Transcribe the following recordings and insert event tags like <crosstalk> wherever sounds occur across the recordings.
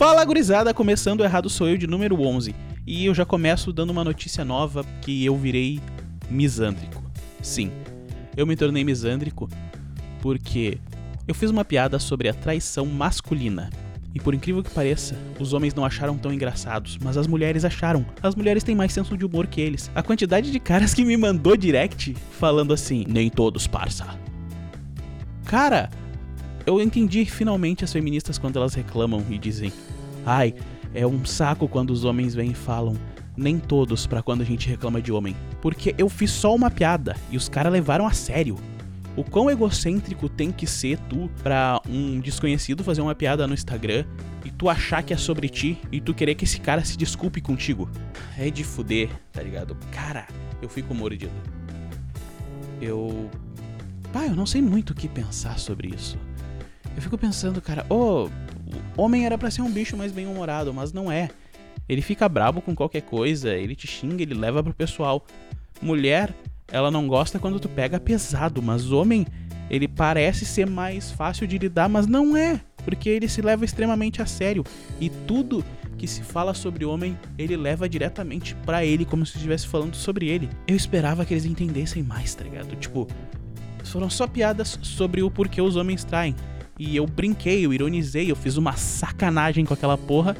Fala gurizada, começando errado sou eu de número 11. E eu já começo dando uma notícia nova que eu virei misândrico. Sim, eu me tornei misândrico porque eu fiz uma piada sobre a traição masculina. E por incrível que pareça, os homens não acharam tão engraçados, mas as mulheres acharam. As mulheres têm mais senso de humor que eles. A quantidade de caras que me mandou direct falando assim: nem todos, parça. Cara, eu entendi finalmente as feministas quando elas reclamam e dizem: ai, é um saco quando os homens vêm e falam. Nem todos para quando a gente reclama de homem. Porque eu fiz só uma piada e os caras levaram a sério. O quão egocêntrico tem que ser tu pra um desconhecido fazer uma piada no Instagram e tu achar que é sobre ti e tu querer que esse cara se desculpe contigo? É de fuder, tá ligado? Cara, eu fico mordido. Eu. Pá, eu não sei muito o que pensar sobre isso. Eu fico pensando, cara, ô, oh, homem era para ser um bicho mais bem-humorado, mas não é. Ele fica brabo com qualquer coisa, ele te xinga, ele leva pro pessoal. Mulher, ela não gosta quando tu pega pesado, mas homem, ele parece ser mais fácil de lidar, mas não é, porque ele se leva extremamente a sério e tudo que se fala sobre homem, ele leva diretamente para ele como se estivesse falando sobre ele. Eu esperava que eles entendessem mais, tá ligado? Tipo, foram só piadas sobre o porquê os homens traem. E eu brinquei, eu ironizei, eu fiz uma sacanagem com aquela porra.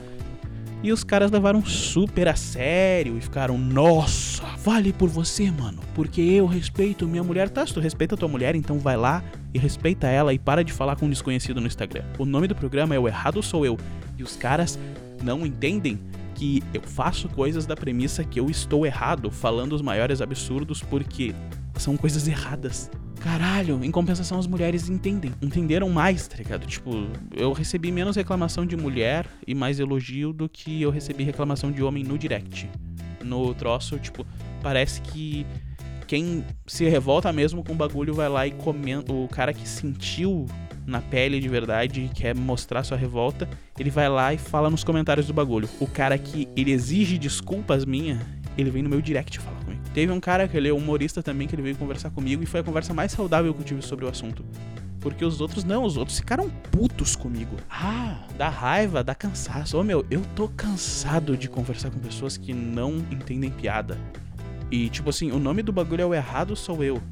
E os caras levaram super a sério e ficaram, nossa, vale por você, mano. Porque eu respeito minha mulher. Tá, se tu respeita tua mulher, então vai lá e respeita ela e para de falar com um desconhecido no Instagram. O nome do programa é O Errado Sou Eu. E os caras não entendem que eu faço coisas da premissa que eu estou errado, falando os maiores absurdos porque são coisas erradas. Caralho, em compensação as mulheres entendem, entenderam mais, tá ligado? Tipo, eu recebi menos reclamação de mulher e mais elogio do que eu recebi reclamação de homem no direct. No troço, tipo, parece que quem se revolta mesmo com o bagulho vai lá e comenta. O cara que sentiu na pele de verdade e quer mostrar sua revolta, ele vai lá e fala nos comentários do bagulho. O cara que ele exige desculpas minha, ele vem no meu direct falar comigo. Teve um cara que ele é humorista também, que ele veio conversar comigo e foi a conversa mais saudável que eu tive sobre o assunto. Porque os outros não, os outros ficaram putos comigo. Ah, dá raiva, dá cansaço. Ô meu, eu tô cansado de conversar com pessoas que não entendem piada. E tipo assim, o nome do bagulho é o errado sou eu.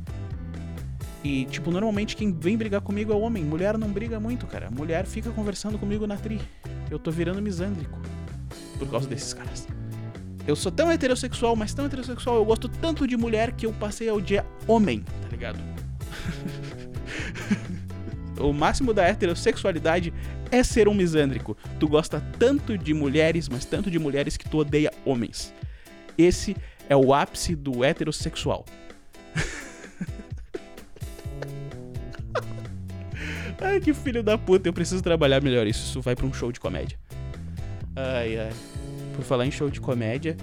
E tipo, normalmente quem vem brigar comigo é o homem. Mulher não briga muito, cara. Mulher fica conversando comigo na tri. Eu tô virando misândrico por causa desses caras. Eu sou tão heterossexual, mas tão heterossexual, eu gosto tanto de mulher que eu passei ao dia homem, tá ligado? <laughs> o máximo da heterossexualidade é ser um misândrico. Tu gosta tanto de mulheres, mas tanto de mulheres que tu odeia homens. Esse é o ápice do heterossexual. <laughs> ai, que filho da puta, eu preciso trabalhar melhor isso. Isso vai pra um show de comédia. Ai, ai por falar em show de comédia,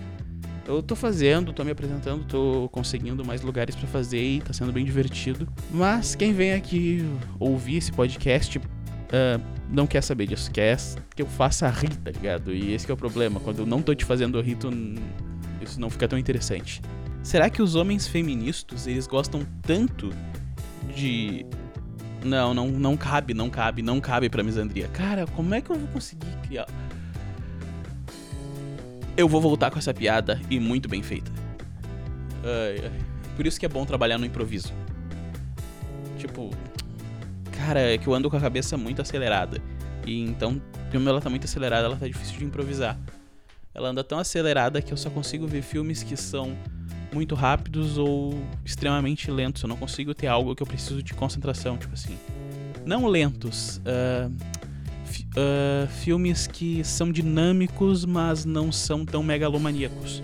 eu tô fazendo, tô me apresentando, tô conseguindo mais lugares para fazer e tá sendo bem divertido. Mas quem vem aqui ouvir esse podcast uh, não quer saber disso, quer que eu faça rir, tá ligado? E esse é o problema, quando eu não tô te fazendo rir, tu, isso não fica tão interessante. Será que os homens feministas, eles gostam tanto de não, não, não cabe, não cabe, não cabe pra misandria. Cara, como é que eu vou conseguir criar eu vou voltar com essa piada e muito bem feita. Ai, ai. Por isso que é bom trabalhar no improviso. Tipo, cara, é que eu ando com a cabeça muito acelerada. E então, como ela tá muito acelerada, ela tá difícil de improvisar. Ela anda tão acelerada que eu só consigo ver filmes que são muito rápidos ou extremamente lentos. Eu não consigo ter algo que eu preciso de concentração, tipo assim. Não lentos, uh, uh, filmes que são dinâmicos, mas não são tão megalomaníacos.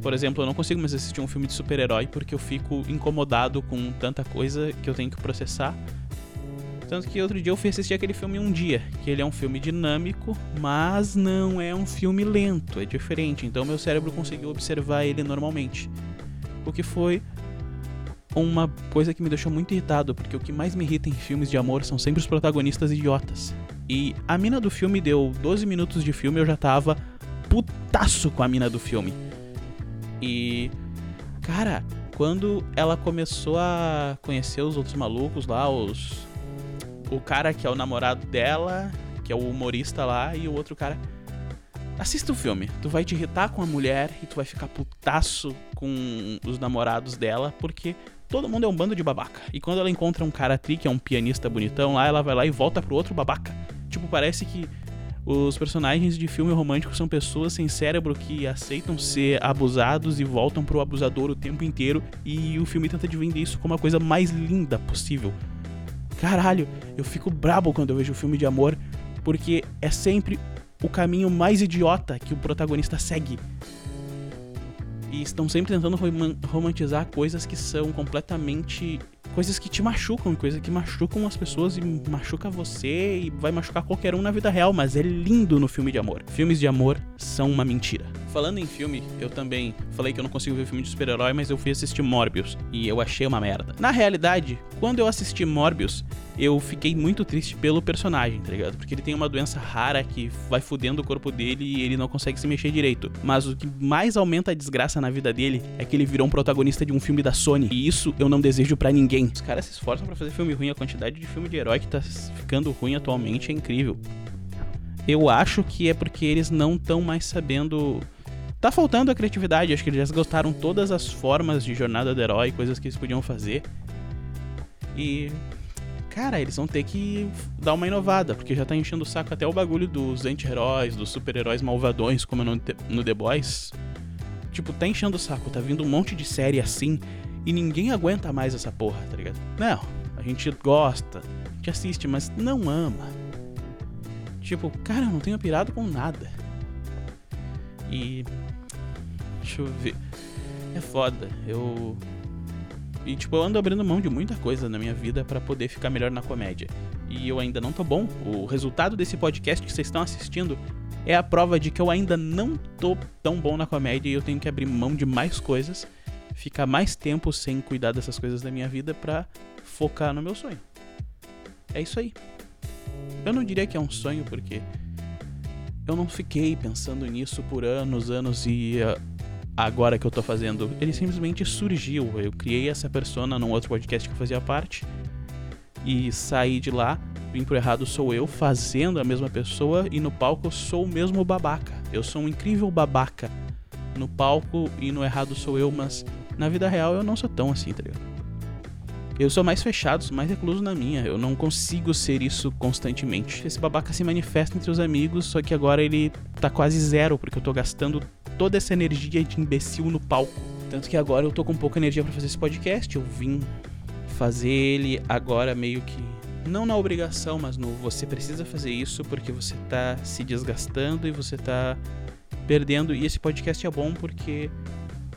Por exemplo, eu não consigo mais assistir um filme de super-herói porque eu fico incomodado com tanta coisa que eu tenho que processar. Tanto que outro dia eu fui assistir aquele filme um dia, que ele é um filme dinâmico, mas não é um filme lento, é diferente. Então meu cérebro conseguiu observar ele normalmente. O que foi uma coisa que me deixou muito irritado, porque o que mais me irrita em filmes de amor são sempre os protagonistas idiotas. E a mina do filme deu 12 minutos de filme, eu já tava putaço com a mina do filme. E. Cara, quando ela começou a conhecer os outros malucos lá, os. O cara que é o namorado dela, que é o humorista lá, e o outro cara. Assista o filme. Tu vai te irritar com a mulher e tu vai ficar putaço com os namorados dela, porque todo mundo é um bando de babaca. E quando ela encontra um cara tri, que é um pianista bonitão lá, ela vai lá e volta pro outro babaca. Tipo, parece que os personagens de filme romântico são pessoas sem cérebro que aceitam ser abusados e voltam pro abusador o tempo inteiro. E o filme tenta de vender isso como a coisa mais linda possível. Caralho, eu fico brabo quando eu vejo filme de amor, porque é sempre o caminho mais idiota que o protagonista segue. E estão sempre tentando romantizar coisas que são completamente coisas que te machucam, coisas que machucam as pessoas e machuca você e vai machucar qualquer um na vida real, mas é lindo no filme de amor. Filmes de amor são uma mentira. Falando em filme, eu também falei que eu não consigo ver filme de super-herói, mas eu fui assistir Morbius e eu achei uma merda. Na realidade, quando eu assisti Morbius, eu fiquei muito triste pelo personagem, tá ligado? Porque ele tem uma doença rara que vai fudendo o corpo dele e ele não consegue se mexer direito. Mas o que mais aumenta a desgraça na vida dele é que ele virou um protagonista de um filme da Sony. E isso eu não desejo para ninguém. Os caras se esforçam para fazer filme ruim, a quantidade de filme de herói que tá ficando ruim atualmente é incrível. Eu acho que é porque eles não estão mais sabendo Tá faltando a criatividade, acho que eles já esgotaram todas as formas de jornada do herói, coisas que eles podiam fazer. E cara, eles vão ter que dar uma inovada, porque já tá enchendo o saco até o bagulho dos anti-heróis, dos super-heróis malvadões, como no, no The Boys. Tipo, tá enchendo o saco, tá vindo um monte de série assim, e ninguém aguenta mais essa porra, tá ligado? Não, a gente gosta, a gente assiste, mas não ama. Tipo, cara, eu não tenho pirado com nada. E. Deixa eu ver. É foda. Eu e, tipo, eu ando abrindo mão de muita coisa na minha vida para poder ficar melhor na comédia. E eu ainda não tô bom. O resultado desse podcast que vocês estão assistindo é a prova de que eu ainda não tô tão bom na comédia e eu tenho que abrir mão de mais coisas, ficar mais tempo sem cuidar dessas coisas da minha vida pra focar no meu sonho. É isso aí. Eu não diria que é um sonho porque eu não fiquei pensando nisso por anos, anos e uh, agora que eu tô fazendo. Ele simplesmente surgiu. Eu criei essa persona num outro podcast que eu fazia parte e saí de lá. Vim pro errado sou eu fazendo a mesma pessoa e no palco eu sou o mesmo babaca. Eu sou um incrível babaca no palco e no errado sou eu, mas na vida real eu não sou tão assim, tá ligado? Eu sou mais fechado, mais recluso na minha. Eu não consigo ser isso constantemente. Esse babaca se manifesta entre os amigos, só que agora ele tá quase zero, porque eu tô gastando toda essa energia de imbecil no palco. Tanto que agora eu tô com pouca energia para fazer esse podcast. Eu vim fazer ele agora meio que não na obrigação, mas no você precisa fazer isso porque você tá se desgastando e você tá perdendo. E esse podcast é bom porque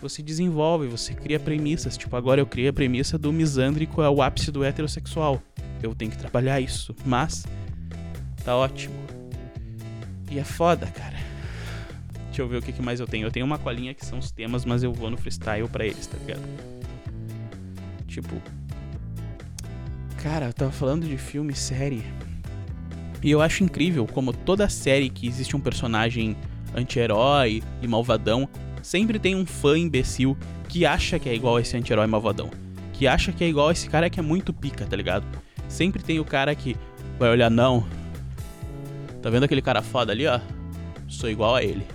você desenvolve, você cria premissas. Tipo, agora eu criei a premissa do misândrico é o ápice do heterossexual. Eu tenho que trabalhar isso, mas tá ótimo. E é foda, cara. Deixa eu ver o que, mais eu tenho. Eu tenho uma colinha que são os temas, mas eu vou no freestyle para eles, tá ligado? Tipo. Cara, eu tava falando de filme, série. E eu acho incrível como toda série que existe um personagem anti-herói e malvadão, sempre tem um fã imbecil que acha que é igual a esse anti-herói malvadão. Que acha que é igual a esse cara que é muito pica, tá ligado? Sempre tem o cara que vai olhar, não. Tá vendo aquele cara foda ali, ó? Sou igual a ele.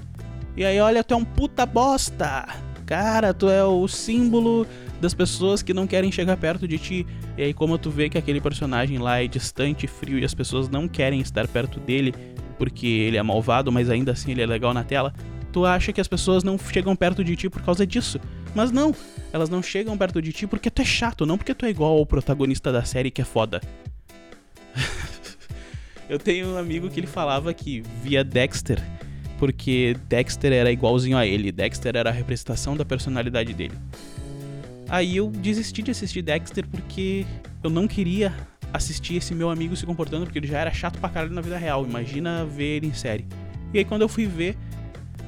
E aí, olha, tu é um puta bosta. Cara, tu é o símbolo das pessoas que não querem chegar perto de ti. E aí, como tu vê que aquele personagem lá é distante, frio e as pessoas não querem estar perto dele porque ele é malvado, mas ainda assim ele é legal na tela, tu acha que as pessoas não chegam perto de ti por causa disso. Mas não, elas não chegam perto de ti porque tu é chato, não porque tu é igual ao protagonista da série que é foda. <laughs> Eu tenho um amigo que ele falava que via Dexter porque Dexter era igualzinho a ele, Dexter era a representação da personalidade dele. Aí eu desisti de assistir Dexter porque eu não queria assistir esse meu amigo se comportando, porque ele já era chato pra caralho na vida real. Imagina ver ele em série. E aí quando eu fui ver,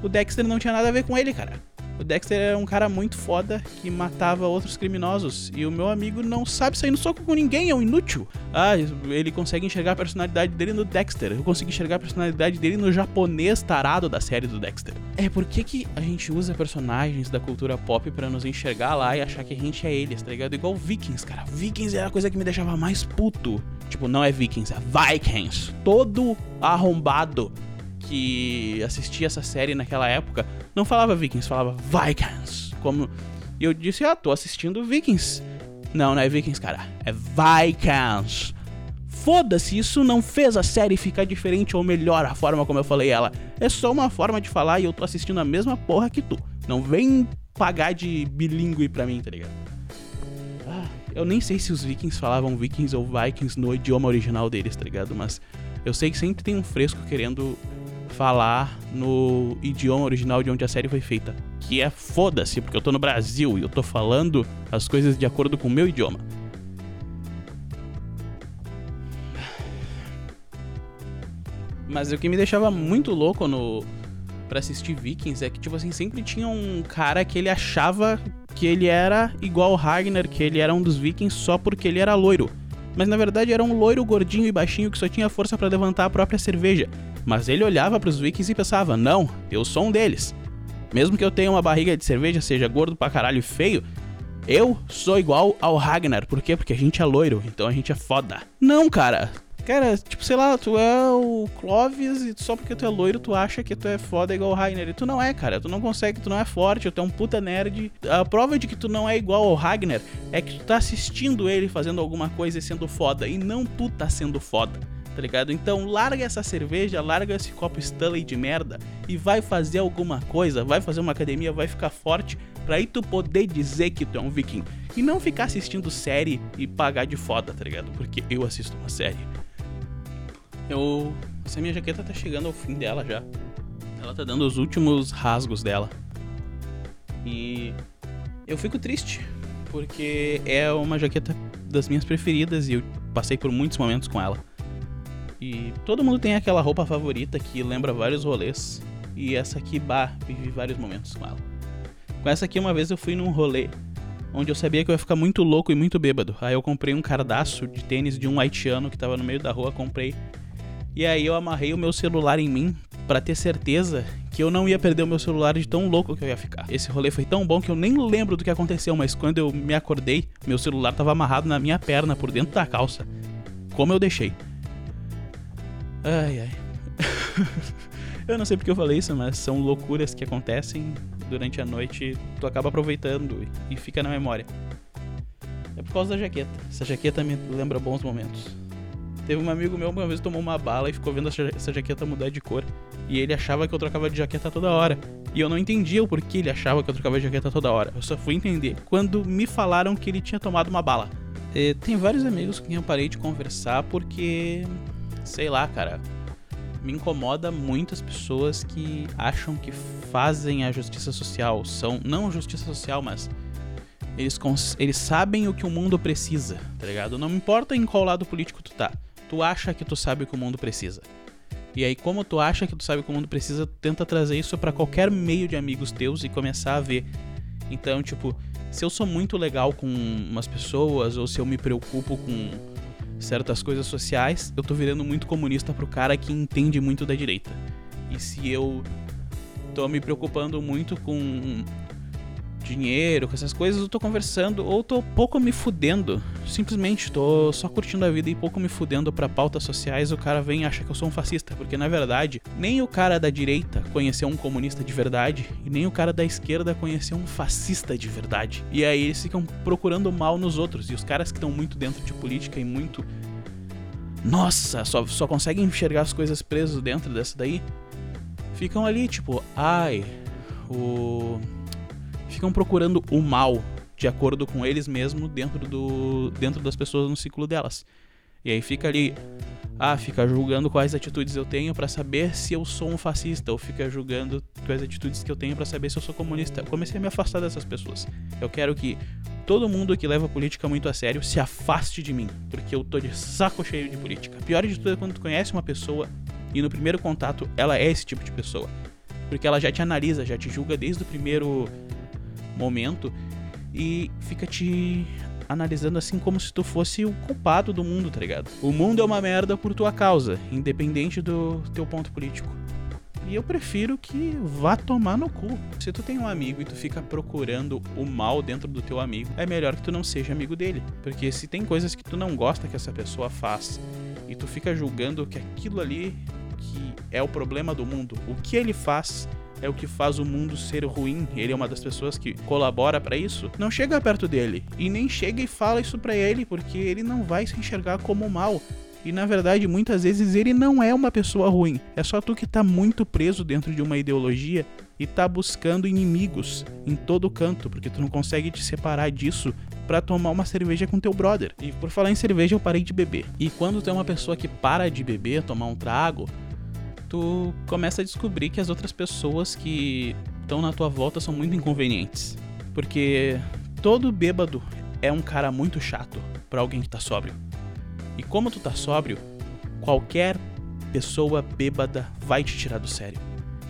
o Dexter não tinha nada a ver com ele, cara. O Dexter era um cara muito foda que matava outros criminosos. E o meu amigo não sabe sair no soco com ninguém, é um inútil. Ah, ele consegue enxergar a personalidade dele no Dexter. Eu consigo enxergar a personalidade dele no japonês tarado da série do Dexter. É, por que, que a gente usa personagens da cultura pop para nos enxergar lá e achar que a gente é eles, tá ligado? Igual Vikings, cara. Vikings era a coisa que me deixava mais puto. Tipo, não é Vikings, é Vikings. Todo arrombado que assistia essa série naquela época não falava Vikings, falava Vikings. Como e eu disse, ah, tô assistindo Vikings. Não, não é Vikings, cara. É Vikings. Foda-se, isso não fez a série ficar diferente ou melhor a forma como eu falei ela. É só uma forma de falar e eu tô assistindo a mesma porra que tu. Não vem pagar de bilíngue pra mim, tá ligado? Ah, eu nem sei se os vikings falavam vikings ou vikings no idioma original deles, tá ligado? Mas eu sei que sempre tem um fresco querendo falar no idioma original de onde a série foi feita. Que é foda-se, porque eu tô no Brasil e eu tô falando as coisas de acordo com o meu idioma. Mas o que me deixava muito louco no para assistir Vikings é que tipo assim sempre tinha um cara que ele achava que ele era igual Ragnar, que ele era um dos Vikings só porque ele era loiro. Mas na verdade era um loiro gordinho e baixinho que só tinha força para levantar a própria cerveja. Mas ele olhava para os Vikings e pensava: "Não, eu sou um deles. Mesmo que eu tenha uma barriga de cerveja, seja gordo pra caralho e feio, eu sou igual ao Ragnar. Por quê? Porque a gente é loiro, então a gente é foda. Não, cara. Cara, tipo, sei lá, tu é o Clovis e só porque tu é loiro tu acha que tu é foda igual o Ragnar. E tu não é, cara. Tu não consegue, tu não é forte, tu é um puta nerd. A prova de que tu não é igual ao Ragnar é que tu tá assistindo ele fazendo alguma coisa e sendo foda. E não tu tá sendo foda tá ligado? Então larga essa cerveja, larga esse copo Stanley de merda e vai fazer alguma coisa, vai fazer uma academia, vai ficar forte pra aí tu poder dizer que tu é um viking. E não ficar assistindo série e pagar de foda, tá ligado? Porque eu assisto uma série. Eu. Essa minha jaqueta tá chegando ao fim dela já. Ela tá dando os últimos rasgos dela. E. Eu fico triste. Porque é uma jaqueta das minhas preferidas e eu passei por muitos momentos com ela. E todo mundo tem aquela roupa favorita que lembra vários rolês. E essa aqui, bah, vivi vários momentos com ela. Com essa aqui, uma vez eu fui num rolê onde eu sabia que eu ia ficar muito louco e muito bêbado. Aí eu comprei um cardaço de tênis de um haitiano que tava no meio da rua, comprei. E aí eu amarrei o meu celular em mim para ter certeza que eu não ia perder o meu celular de tão louco que eu ia ficar. Esse rolê foi tão bom que eu nem lembro do que aconteceu, mas quando eu me acordei, meu celular tava amarrado na minha perna por dentro da calça. Como eu deixei. Ai, ai. <laughs> eu não sei porque eu falei isso, mas são loucuras que acontecem durante a noite. Tu acaba aproveitando e fica na memória. É por causa da jaqueta. Essa jaqueta me lembra bons momentos. Teve um amigo meu uma vez tomou uma bala e ficou vendo essa jaqueta mudar de cor. E ele achava que eu trocava de jaqueta toda hora. E eu não entendia o porquê ele achava que eu trocava de jaqueta toda hora. Eu só fui entender quando me falaram que ele tinha tomado uma bala. E tem vários amigos com quem eu parei de conversar porque sei lá, cara. Me incomoda muito as pessoas que acham que fazem a justiça social. São, não justiça social, mas eles, eles sabem o que o mundo precisa, tá ligado? Não importa em qual lado político tu tá. Tu acha que tu sabe o que o mundo precisa. E aí, como tu acha que tu sabe o que o mundo precisa, tu tenta trazer isso para qualquer meio de amigos teus e começar a ver. Então, tipo, se eu sou muito legal com umas pessoas, ou se eu me preocupo com certas coisas sociais, eu tô virando muito comunista pro cara que entende muito da direita. E se eu tô me preocupando muito com dinheiro, com essas coisas, eu tô conversando ou tô pouco me fudendo. Simplesmente tô só curtindo a vida e pouco me fudendo para pautas sociais, o cara vem e acha que eu sou um fascista, porque na verdade, nem o cara da direita conheceu um comunista de verdade e nem o cara da esquerda conheceu um fascista de verdade. E aí eles ficam procurando mal nos outros e os caras que estão muito dentro de política e muito nossa, só, só conseguem enxergar as coisas presas dentro dessa daí. Ficam ali, tipo, ai, o ficam procurando o mal de acordo com eles mesmos dentro, do, dentro das pessoas no ciclo delas. E aí fica ali, ah, fica julgando quais atitudes eu tenho para saber se eu sou um fascista, ou fica julgando quais atitudes que eu tenho para saber se eu sou comunista. Eu comecei a me afastar dessas pessoas. Eu quero que todo mundo que leva política muito a sério se afaste de mim, porque eu tô de saco cheio de política. Pior de tudo é quando tu conhece uma pessoa e no primeiro contato ela é esse tipo de pessoa. Porque ela já te analisa, já te julga desde o primeiro momento e fica te analisando assim como se tu fosse o culpado do mundo, tá ligado? O mundo é uma merda por tua causa, independente do teu ponto político. E eu prefiro que vá tomar no cu. Se tu tem um amigo e tu fica procurando o mal dentro do teu amigo, é melhor que tu não seja amigo dele. Porque se tem coisas que tu não gosta que essa pessoa faz e tu fica julgando que aquilo ali que é o problema do mundo, o que ele faz é o que faz o mundo ser ruim. Ele é uma das pessoas que colabora para isso. Não chega perto dele e nem chega e fala isso para ele, porque ele não vai se enxergar como mal. E na verdade, muitas vezes ele não é uma pessoa ruim. É só tu que tá muito preso dentro de uma ideologia e tá buscando inimigos em todo canto, porque tu não consegue te separar disso para tomar uma cerveja com teu brother. E por falar em cerveja, eu parei de beber. E quando tu é uma pessoa que para de beber, tomar um trago, tu começa a descobrir que as outras pessoas que estão na tua volta são muito inconvenientes. Porque todo bêbado é um cara muito chato para alguém que tá sóbrio. E como tu tá sóbrio, qualquer pessoa bêbada vai te tirar do sério.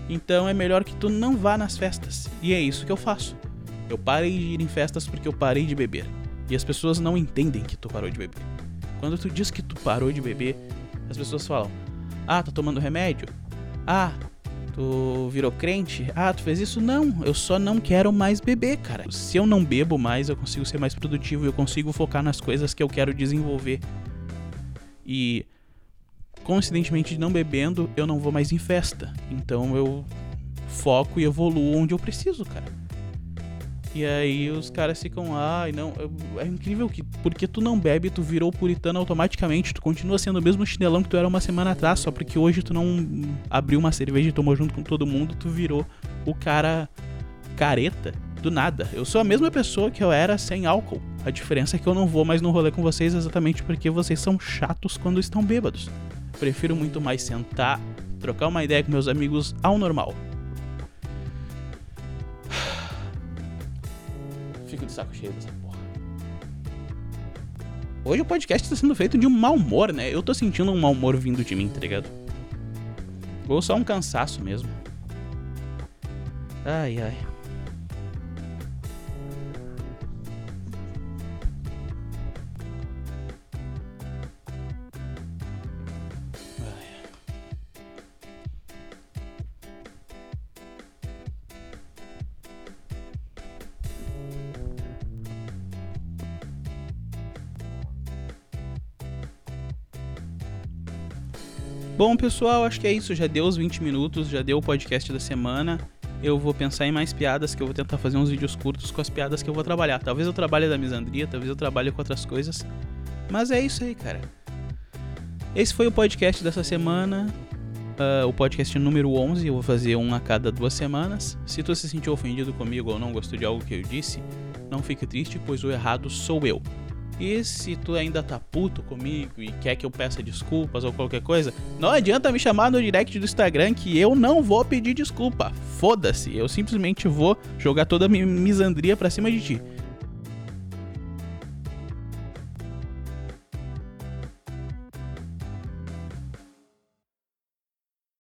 Então é melhor que tu não vá nas festas. E é isso que eu faço. Eu parei de ir em festas porque eu parei de beber. E as pessoas não entendem que tu parou de beber. Quando tu diz que tu parou de beber, as pessoas falam: Ah, tá tomando remédio? Ah, tu virou crente? Ah, tu fez isso? Não, eu só não quero mais beber, cara. Se eu não bebo mais, eu consigo ser mais produtivo, eu consigo focar nas coisas que eu quero desenvolver. E coincidentemente não bebendo, eu não vou mais em festa. Então eu foco e evoluo onde eu preciso, cara. E aí os caras ficam, ai, ah, não, é incrível que porque tu não bebe, tu virou puritano automaticamente, tu continua sendo o mesmo chinelão que tu era uma semana atrás, só porque hoje tu não abriu uma cerveja e tomou junto com todo mundo, tu virou o cara careta do nada. Eu sou a mesma pessoa que eu era sem álcool. A diferença é que eu não vou mais no rolê com vocês exatamente porque vocês são chatos quando estão bêbados. Prefiro muito mais sentar, trocar uma ideia com meus amigos ao normal. <sighs> Fico de saco cheio dessa. Hoje o podcast está sendo feito de um mau humor, né? Eu tô sentindo um mau humor vindo de mim, tá ligado? Ou só um cansaço mesmo. Ai, ai. Bom, pessoal, acho que é isso. Já deu os 20 minutos, já deu o podcast da semana. Eu vou pensar em mais piadas, que eu vou tentar fazer uns vídeos curtos com as piadas que eu vou trabalhar. Talvez eu trabalhe da misandria, talvez eu trabalhe com outras coisas. Mas é isso aí, cara. Esse foi o podcast dessa semana. Uh, o podcast número 11. Eu vou fazer um a cada duas semanas. Se tu se sentiu ofendido comigo ou não gostou de algo que eu disse, não fique triste, pois o errado sou eu. E se tu ainda tá puto comigo e quer que eu peça desculpas ou qualquer coisa, não adianta me chamar no direct do Instagram que eu não vou pedir desculpa. Foda-se, eu simplesmente vou jogar toda a minha misandria pra cima de ti.